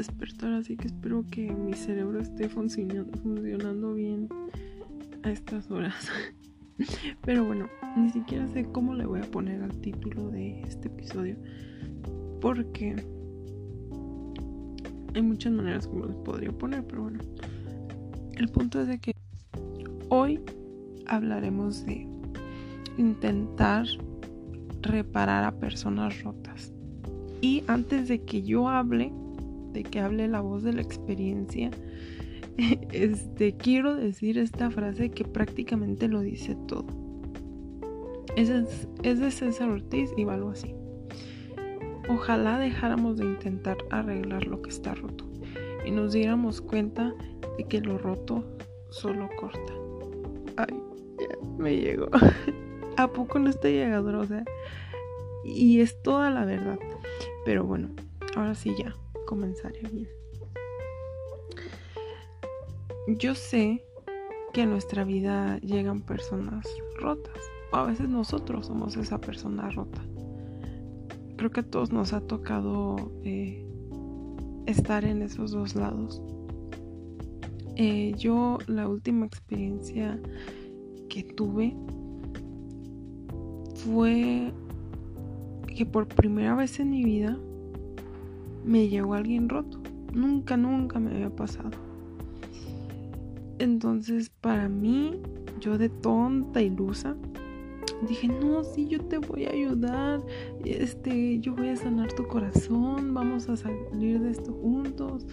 despertar, así que espero que mi cerebro esté funcionando, funcionando bien a estas horas. Pero bueno, ni siquiera sé cómo le voy a poner al título de este episodio. Porque hay muchas maneras como les podría poner, pero bueno. El punto es de que hoy hablaremos de intentar reparar a personas rotas. Y antes de que yo hable, de que hable la voz de la experiencia, este, quiero decir esta frase que prácticamente lo dice todo. Es, de César Ortiz y va algo así. Ojalá dejáramos de intentar arreglar lo que está roto y nos diéramos cuenta de que lo roto solo corta. Ay, me llegó. ¿A poco no está llegador? O sea, y es toda la verdad. Pero bueno, ahora sí ya comenzaré bien. Yo sé que en nuestra vida llegan personas rotas. O a veces nosotros somos esa persona rota. Creo que a todos nos ha tocado eh, estar en esos dos lados. Eh, yo la última experiencia que tuve fue que por primera vez en mi vida me llegó alguien roto. Nunca, nunca me había pasado. Entonces, para mí, yo de tonta ilusa, dije, no, sí, yo te voy a ayudar, este, yo voy a sanar tu corazón, vamos a salir de esto juntos,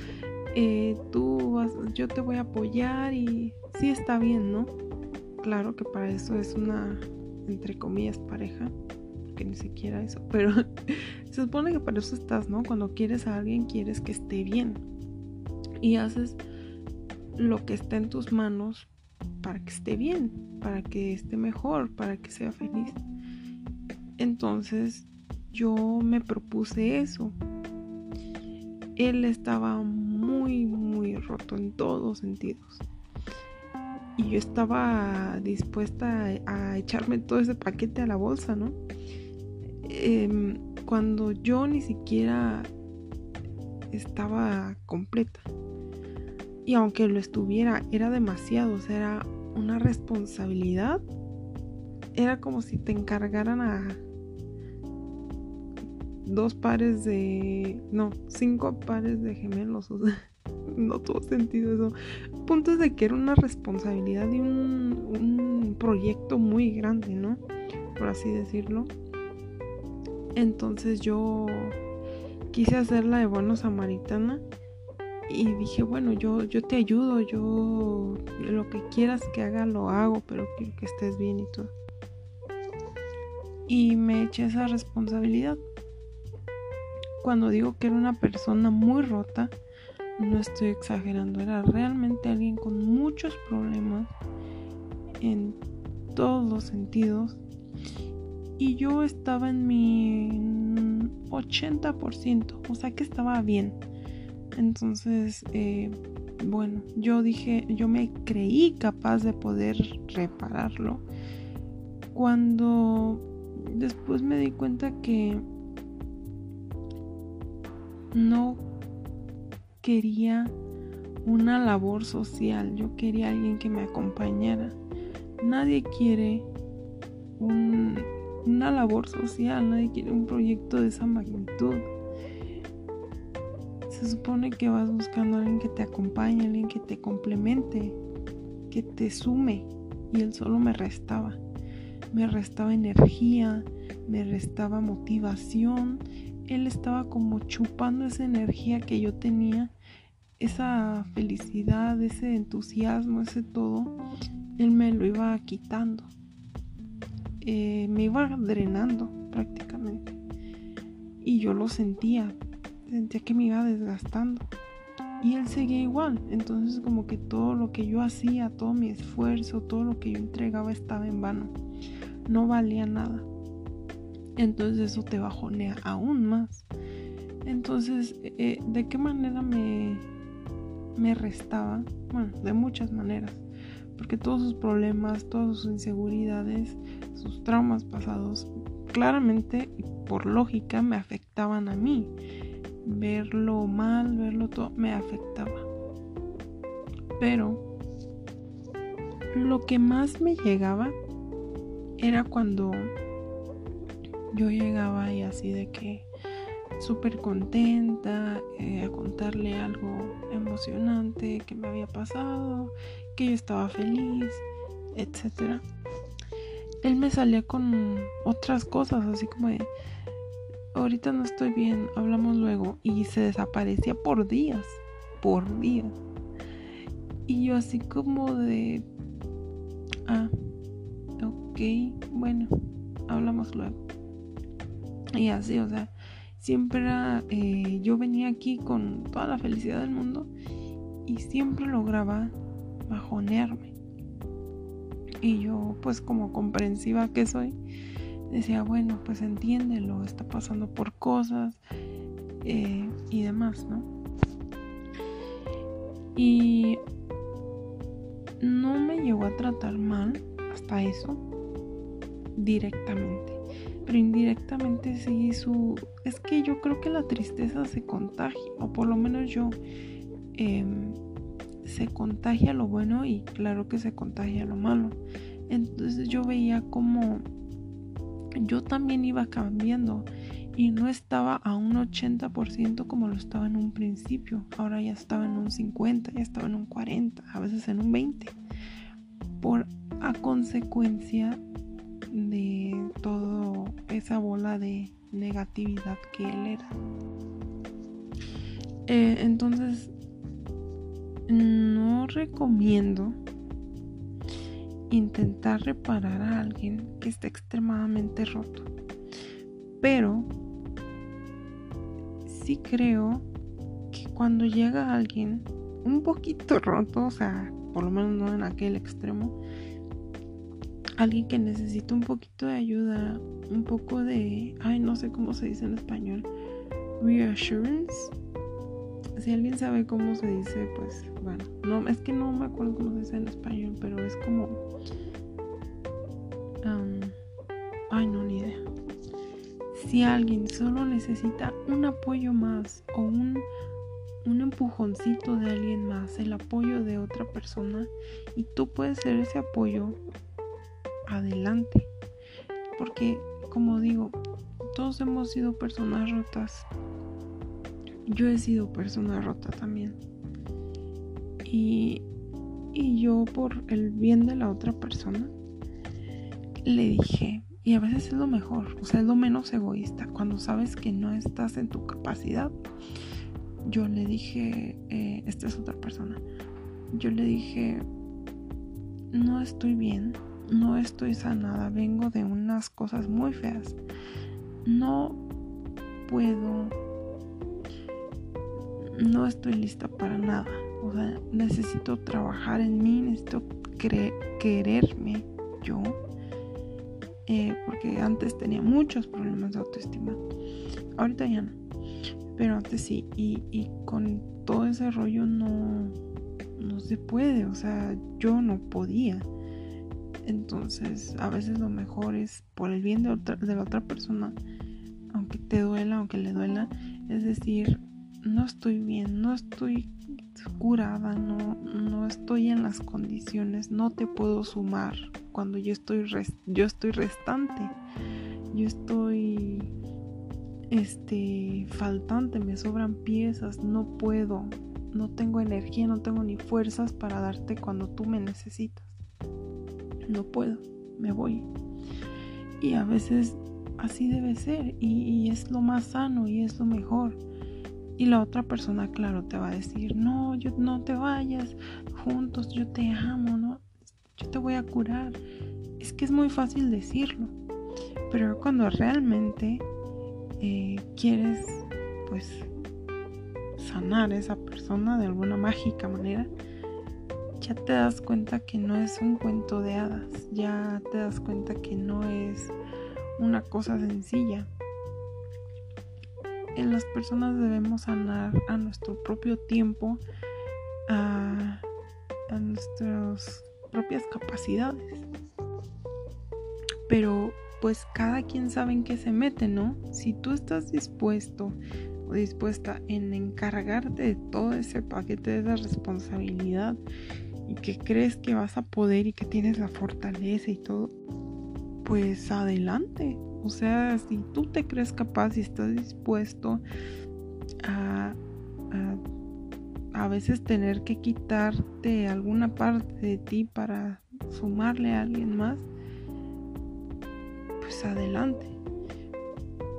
eh, tú vas, yo te voy a apoyar y sí está bien, ¿no? Claro que para eso es una, entre comillas, pareja que ni siquiera eso, pero se supone que para eso estás, ¿no? Cuando quieres a alguien, quieres que esté bien. Y haces lo que está en tus manos para que esté bien, para que esté mejor, para que sea feliz. Entonces yo me propuse eso. Él estaba muy, muy roto en todos sentidos. Y yo estaba dispuesta a, echarme todo ese paquete a la bolsa, ¿no? Em, cuando yo ni siquiera estaba completa. Y aunque lo estuviera, era demasiado, o sea, era una responsabilidad. Era como si te encargaran a dos pares de... No, cinco pares de gemelos. O sea, no tuvo sentido eso. Punto es de que era una responsabilidad y un proyecto muy grande, ¿no? Por así decirlo. Entonces yo quise hacerla de buena samaritana y dije, bueno, yo, yo te ayudo, yo lo que quieras que haga lo hago, pero quiero que estés bien y todo. Y me eché esa responsabilidad. Cuando digo que era una persona muy rota, no estoy exagerando, era realmente alguien con muchos problemas en todos los sentidos y yo estaba en mi 80%, o sea que estaba bien. Entonces, eh, bueno, yo dije, yo me creí capaz de poder repararlo. Cuando después me di cuenta que no quería una labor social, yo quería alguien que me acompañara. Nadie quiere un una labor social, nadie quiere un proyecto de esa magnitud. Se supone que vas buscando a alguien que te acompañe, alguien que te complemente, que te sume. Y él solo me restaba. Me restaba energía, me restaba motivación. Él estaba como chupando esa energía que yo tenía, esa felicidad, ese entusiasmo, ese todo. Él me lo iba quitando. Eh, me iba drenando prácticamente. Y yo lo sentía, sentía que me iba desgastando. Y él seguía igual. Entonces como que todo lo que yo hacía, todo mi esfuerzo, todo lo que yo entregaba estaba en vano. No valía nada. Entonces eso te bajonea aún más. Entonces, eh, ¿de qué manera me, me restaba? Bueno, de muchas maneras porque todos sus problemas, todas sus inseguridades, sus traumas pasados, claramente y por lógica me afectaban a mí. verlo mal, verlo todo, me afectaba. Pero lo que más me llegaba era cuando yo llegaba y así de que súper contenta eh, a contarle algo emocionante que me había pasado, que yo estaba feliz, etc. Él me salía con otras cosas, así como de, ahorita no estoy bien, hablamos luego, y se desaparecía por días, por días. Y yo así como de, ah, ok, bueno, hablamos luego. Y así, o sea, siempre eh, yo venía aquí con toda la felicidad del mundo y siempre lograba bajonearme. Y yo, pues como comprensiva que soy, decía, bueno, pues entiéndelo, está pasando por cosas eh, y demás, ¿no? Y no me llegó a tratar mal hasta eso directamente pero indirectamente sí su... Es que yo creo que la tristeza se contagia, o por lo menos yo, em, se contagia lo bueno y claro que se contagia lo malo. Entonces yo veía como yo también iba cambiando y no estaba a un 80% como lo estaba en un principio. Ahora ya estaba en un 50, ya estaba en un 40, a veces en un 20. Por a consecuencia de todo esa bola de negatividad que él era. Eh, entonces, no recomiendo intentar reparar a alguien que esté extremadamente roto. Pero sí creo que cuando llega alguien un poquito roto, o sea, por lo menos no en aquel extremo, alguien que necesita un poquito de ayuda, un poco de, ay, no sé cómo se dice en español, reassurance. Si alguien sabe cómo se dice, pues bueno, no, es que no me acuerdo cómo se dice en español, pero es como, ay, no, ni idea. Si alguien solo necesita un apoyo más o un, un empujoncito de alguien más, el apoyo de otra persona, y tú puedes ser ese apoyo adelante. Porque, como digo, todos hemos sido personas rotas. Yo he sido persona rota también. Y, y yo por el bien de la otra persona le dije, y a veces es lo mejor, o sea, es lo menos egoísta, cuando sabes que no estás en tu capacidad. Yo le dije, eh, esta es otra persona, yo le dije, no estoy bien, no estoy sanada, vengo de unas cosas muy feas. No puedo, no estoy lista para nada. O sea, necesito trabajar en mí, necesito quererme yo. Eh, porque antes tenía muchos problemas de autoestima. Ahorita ya no. Pero antes sí. Y, y con todo ese rollo no, no se puede. O sea, yo no podía. Entonces, a veces lo mejor es por el bien de, de la otra persona, aunque te duela, aunque le duela, es decir, no estoy bien, no estoy curada, no, no estoy en las condiciones, no te puedo sumar cuando yo estoy, yo estoy restante, yo estoy este faltante, me sobran piezas, no puedo, no tengo energía, no tengo ni fuerzas para darte cuando tú me necesitas no puedo, me voy. Y a veces así debe ser y, es lo más sano y es lo mejor. Y la otra persona, claro, te va a decir, no, yo no te vayas, juntos, yo te amo, no, yo te voy a curar. Es que es muy fácil decirlo, pero cuando realmente eh, quieres, pues, sanar a esa persona de alguna mágica manera, ya te das cuenta que no es un cuento de hadas, ya te das cuenta que no es una cosa sencilla. En las personas debemos sanar a nuestro propio tiempo, a, nuestras propias capacidades. Pero pues cada quien sabe en qué se mete, ¿no? Si tú estás dispuesto o dispuesta en encargarte de todo ese paquete de esa responsabilidad y que crees que vas a poder y que tienes la fortaleza y todo, pues adelante. O sea, si tú te crees capaz y estás dispuesto a, a, veces tener que quitarte alguna parte de ti para sumarle a alguien más, pues adelante.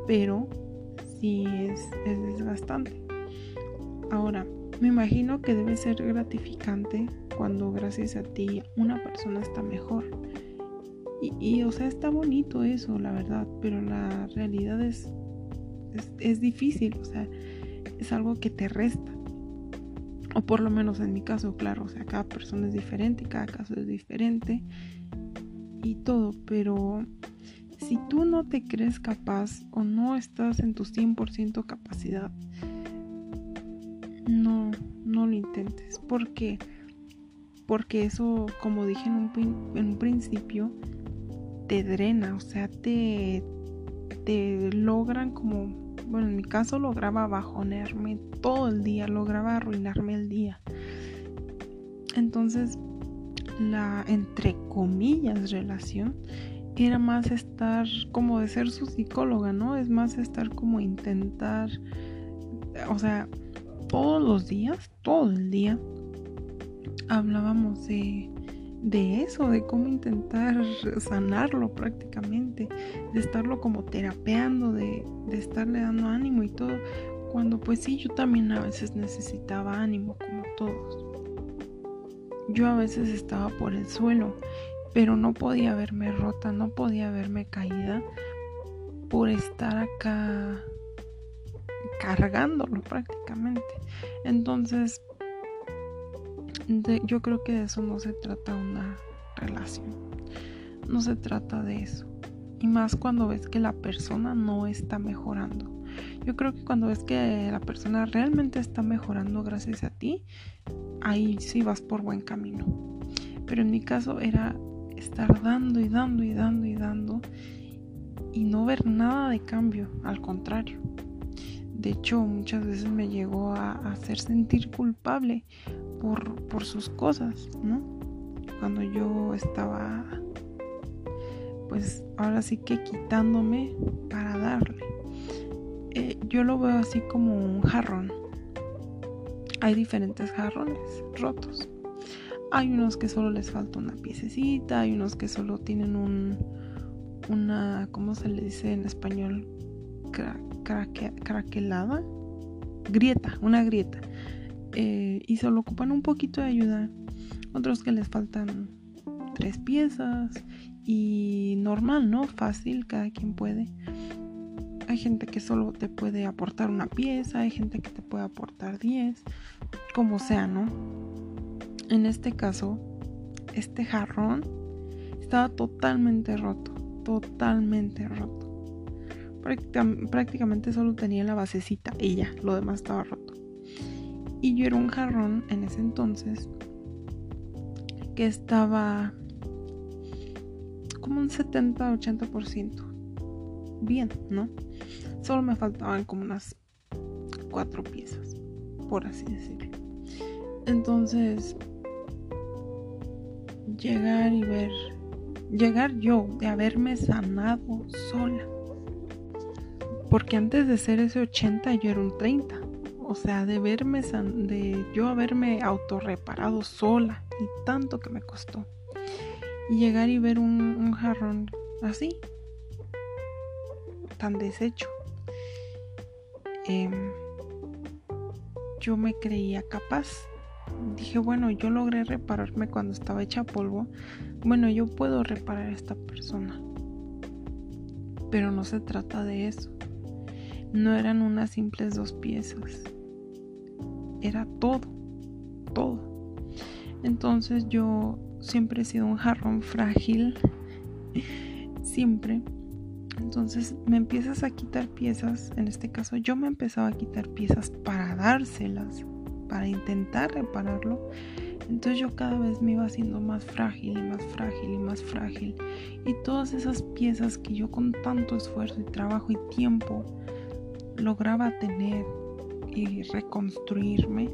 Pero sí es, es desgastante. Ahora, me imagino que debe ser gratificante cuando gracias a ti una persona está mejor. Y, o sea, está bonito eso, la verdad, pero la realidad es, es, es difícil, o sea, es algo que te resta. O por lo menos en mi caso, claro, o sea, cada persona es diferente, cada caso es diferente y todo, pero si tú no te crees capaz o no estás en tu 100% capacidad, no, no lo intentes. ¿Por qué? Porque eso, como dije en un, en un principio, te drena, o sea, te, te logran como, bueno, en mi caso lograba bajonearme todo el día, lograba arruinarme el día. Entonces, la, entre comillas, relación era más estar como de ser su psicóloga, ¿no? Es más estar como intentar, o sea, todos los días, todo el día, hablábamos de, de eso, de cómo intentar sanarlo prácticamente, de estarlo como terapeando, de, de estarle dando ánimo y todo, cuando pues sí, yo también a veces necesitaba ánimo, como todos. Yo a veces estaba por el suelo, pero no podía verme rota, no podía verme caída por estar acá cargándolo prácticamente. Entonces, yo creo que de eso no se trata una relación. No se trata de eso. Y más cuando ves que la persona no está mejorando. Yo creo que cuando ves que la persona realmente está mejorando gracias a ti, ahí sí vas por buen camino. Pero en mi caso era estar dando y dando y dando y dando y no ver nada de cambio, al contrario. De hecho, muchas veces me llegó a hacer sentir culpable por, por sus cosas, ¿no? Cuando yo estaba, pues ahora sí que quitándome para darle. Eh, yo lo veo así como un jarrón. Hay diferentes jarrones rotos. Hay unos que solo les falta una piececita, hay unos que solo tienen un, una, ¿cómo se le dice en español? craquelada, grieta, una grieta. Eh, y solo ocupan un poquito de ayuda. Otros que les faltan tres piezas y normal, ¿no? Fácil, cada quien puede. Hay gente que solo te puede aportar una pieza, hay gente que te puede aportar diez, como sea, ¿no? En este caso, este jarrón estaba totalmente roto, totalmente roto prácticamente solo tenía la basecita y ya, lo demás estaba roto. Y yo era un jarrón en ese entonces que estaba como un 70-80%. Bien, ¿no? Solo me faltaban como unas cuatro piezas, por así decirlo. Entonces, llegar y ver, llegar yo de haberme sanado sola porque antes de ser ese 80 yo era un 30. O sea, de verme, de yo haberme autorreparado sola y tanto que me costó. Y llegar y ver un, jarrón así, tan deshecho. Em, yo me creía capaz. Dije, bueno, yo logré repararme cuando estaba hecha polvo. Bueno, yo puedo reparar a esta persona. Pero no se trata de eso. No eran unas simples dos piezas. Era todo, todo. Entonces yo siempre he sido un jarrón frágil. siempre. Entonces me empiezas a quitar piezas. En este caso yo me empezaba a quitar piezas para dárselas. Para intentar repararlo. Entonces yo cada vez me iba haciendo más frágil y más frágil y más frágil. Y todas esas piezas que yo con tanto esfuerzo y trabajo y tiempo lograba tener y reconstruirme,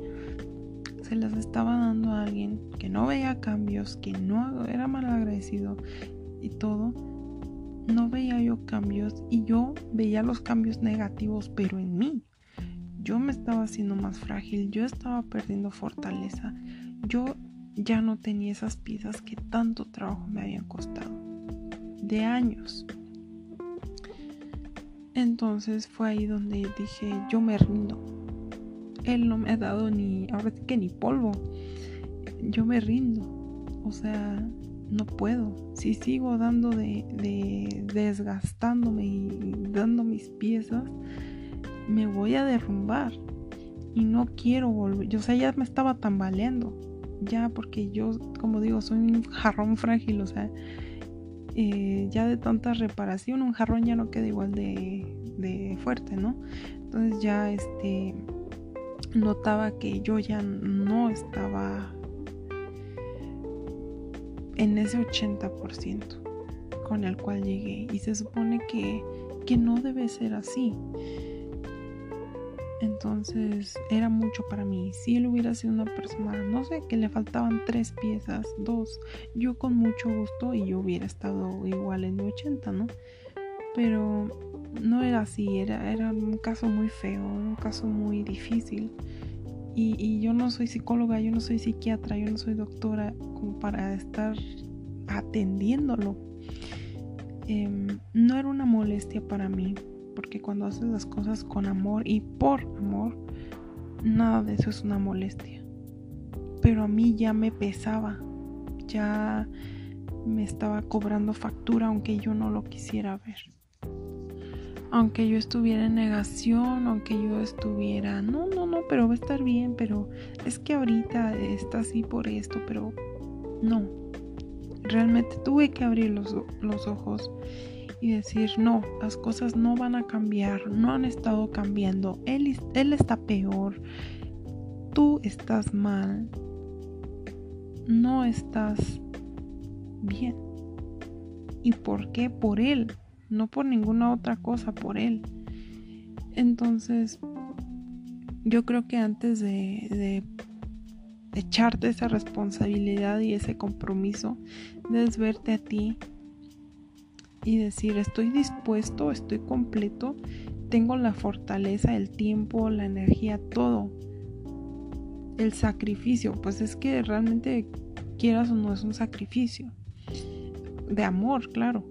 se las estaba dando a alguien que no veía cambios, que no era mal agradecido y todo. No veía yo cambios y yo veía los cambios negativos, pero en mí. Yo me estaba haciendo más frágil, yo estaba perdiendo fortaleza, yo ya no tenía esas piezas que tanto trabajo me habían costado. De años. Entonces fue ahí donde dije, yo me rindo. Él no me ha dado ni, ahora sí que ni polvo. Yo me rindo. O sea, no puedo. Si sigo dando de, de desgastándome y dando mis piezas, me voy a derrumbar. Y no quiero volver. Yo, o sea, ya me estaba tambaleando. Ya, porque yo, como digo, soy un jarrón frágil. O sea, eh, ya de tanta reparación, un jarrón ya no queda igual de, fuerte, ¿no? Entonces ya este notaba que yo ya no estaba en ese 80% con el cual llegué y se supone que, que no debe ser así. Entonces era mucho para mí. Si él hubiera sido una persona, no sé, que le faltaban tres piezas, dos, yo con mucho gusto y yo hubiera estado igual en mi 80, ¿no? Pero no era así, era, era un caso muy feo, un caso muy difícil. Y, yo no soy psicóloga, yo no soy psiquiatra, yo no soy doctora como para estar atendiéndolo. Em, no era una molestia para mí, porque cuando haces las cosas con amor y por amor, nada de eso es una molestia. Pero a mí ya me pesaba, ya me estaba cobrando factura aunque yo no lo quisiera ver. Aunque yo estuviera en negación, aunque yo estuviera, no, no, no, pero va a estar bien, pero es que ahorita está así por esto, pero no. Realmente tuve que abrir los, los ojos y decir, no, las cosas no van a cambiar, no han estado cambiando, él, él está peor, tú estás mal, no estás bien. ¿Y por qué? Por él, no por ninguna otra cosa, por él. Entonces, yo creo que antes de, echarte esa responsabilidad y ese compromiso, debes verte a ti y decir estoy dispuesto, estoy completo, tengo la fortaleza, el tiempo, la energía, todo. El sacrificio, pues es que realmente quieras o no es un sacrificio. De amor, claro,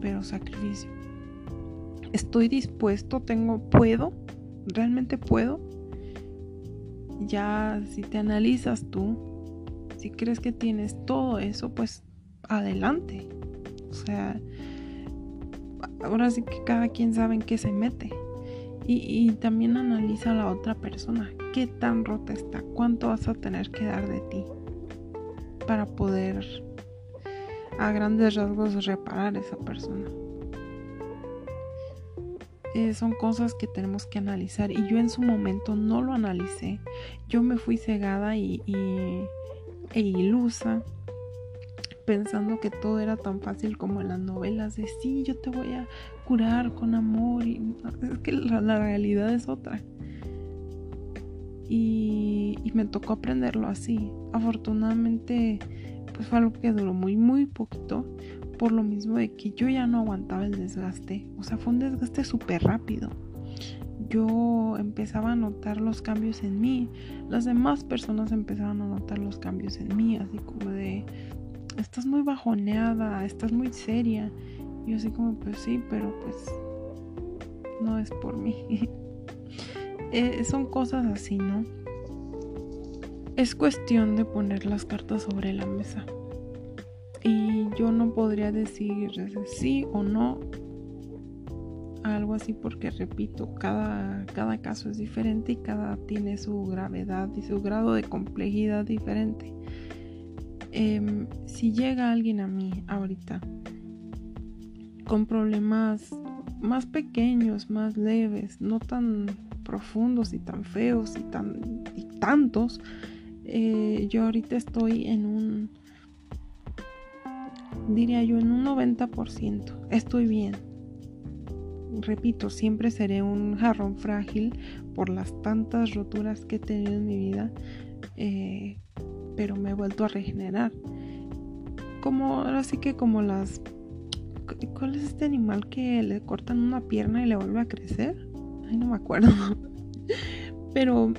pero sacrificio. Estoy dispuesto, tengo, puedo, realmente puedo. Ya si te analizas tú, si crees que tienes todo eso, pues adelante. O sea, ahora sí que cada quien sabe en qué se mete. Y, también analiza a la otra persona. ¿Qué tan rota está? ¿Cuánto vas a tener que dar de ti? Para poder a grandes rasgos reparar esa persona. Eh, son cosas que tenemos que analizar y yo en su momento no lo analicé. Yo me fui cegada y, e ilusa pensando que todo era tan fácil como en las novelas de sí, yo te voy a curar con amor y es que la, realidad es otra. Y, me tocó aprenderlo así. Afortunadamente, pues fue algo que duró muy, muy poquito. Por lo mismo de que yo ya no aguantaba el desgaste. O sea, fue un desgaste súper rápido. Yo empezaba a notar los cambios en mí. Las demás personas empezaban a notar los cambios en mí. Así como de, estás muy bajoneada, estás muy seria. Y yo así como, pues sí, pero pues no es por mí. Eh, son cosas así, ¿no? Es cuestión de poner las cartas sobre la mesa. Y yo no podría decir sí o no algo así porque repito, cada, cada caso es diferente y cada tiene su gravedad y su grado de complejidad diferente. Em, si llega alguien a mí ahorita con problemas más pequeños, más leves, no tan profundos y tan feos y, tan, y tantos, eh, yo ahorita estoy en un, diría yo, en un 90%. Estoy bien. repito, siempre seré un jarrón frágil por las tantas roturas que he tenido en mi vida, eh, pero me he vuelto a regenerar. Como, ahora que como las... ¿Cuál es este animal que le cortan una pierna y le vuelve a crecer? Ay, no me acuerdo. pero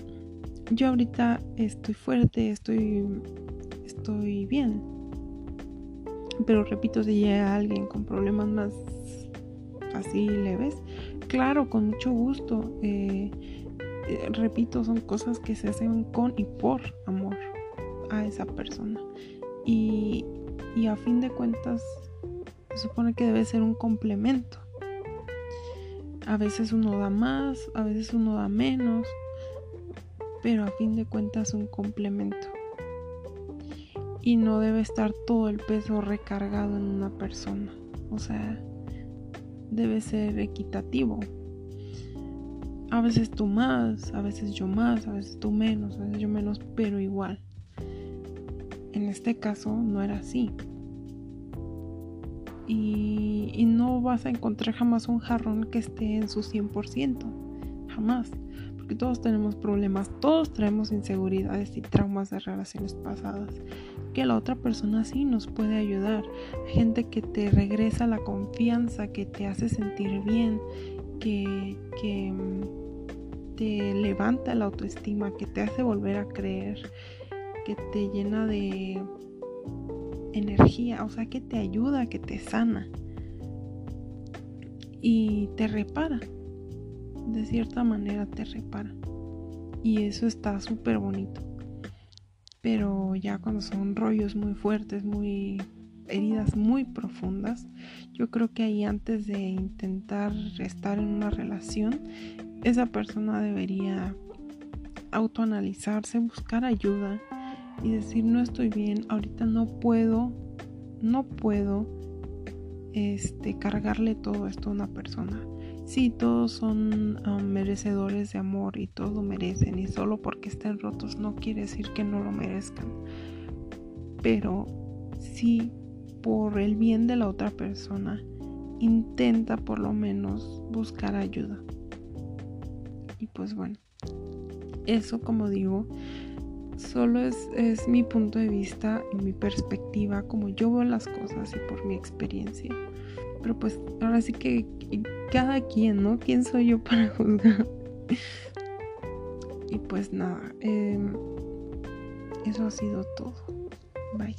yo ahorita estoy fuerte, estoy, estoy bien. Pero repito, si llega alguien con problemas más así leves, claro, con mucho gusto. Eh, eh, repito, son cosas que se hacen con y por amor a esa persona. Y, y a fin de cuentas, supone que debe ser un complemento. A veces uno da más, a veces uno da menos, pero a fin de cuentas un complemento. Y no debe estar todo el peso recargado en una persona. O sea, debe ser equitativo. A veces tú más, a veces yo más, a veces tú menos, a veces yo menos, pero igual. En este caso no era así. Y, no vas a encontrar jamás un jarrón que esté en su 100%. Jamás. Porque todos tenemos problemas, todos traemos inseguridades y traumas de relaciones pasadas que la otra persona sí nos puede ayudar. Gente que te regresa la confianza, que te hace sentir bien, que, que mm, te levanta la autoestima, que te hace volver a creer, que te llena de energía, o sea, que te ayuda, que te sana y te repara. De cierta manera te repara. Y eso está súper bonito pero ya cuando son rollos muy fuertes, muy heridas muy profundas, yo creo que ahí antes de intentar estar en una relación, esa persona debería autoanalizarse, buscar ayuda y decir no estoy bien, ahorita no puedo, no puedo este cargarle todo esto a una persona. Sí, todos son um, merecedores de amor y todos lo merecen y solo porque estén rotos no quiere decir que no lo merezcan. Pero sí, por el bien de la otra persona, intenta por lo menos buscar ayuda. Y pues bueno, eso como digo, solo es, es mi punto de vista y mi perspectiva, como yo veo las cosas y por mi experiencia. Pero pues ahora sí que cada quien, ¿no? ¿Quién soy yo para juzgar? y pues nada, em, eso ha sido todo. Bye.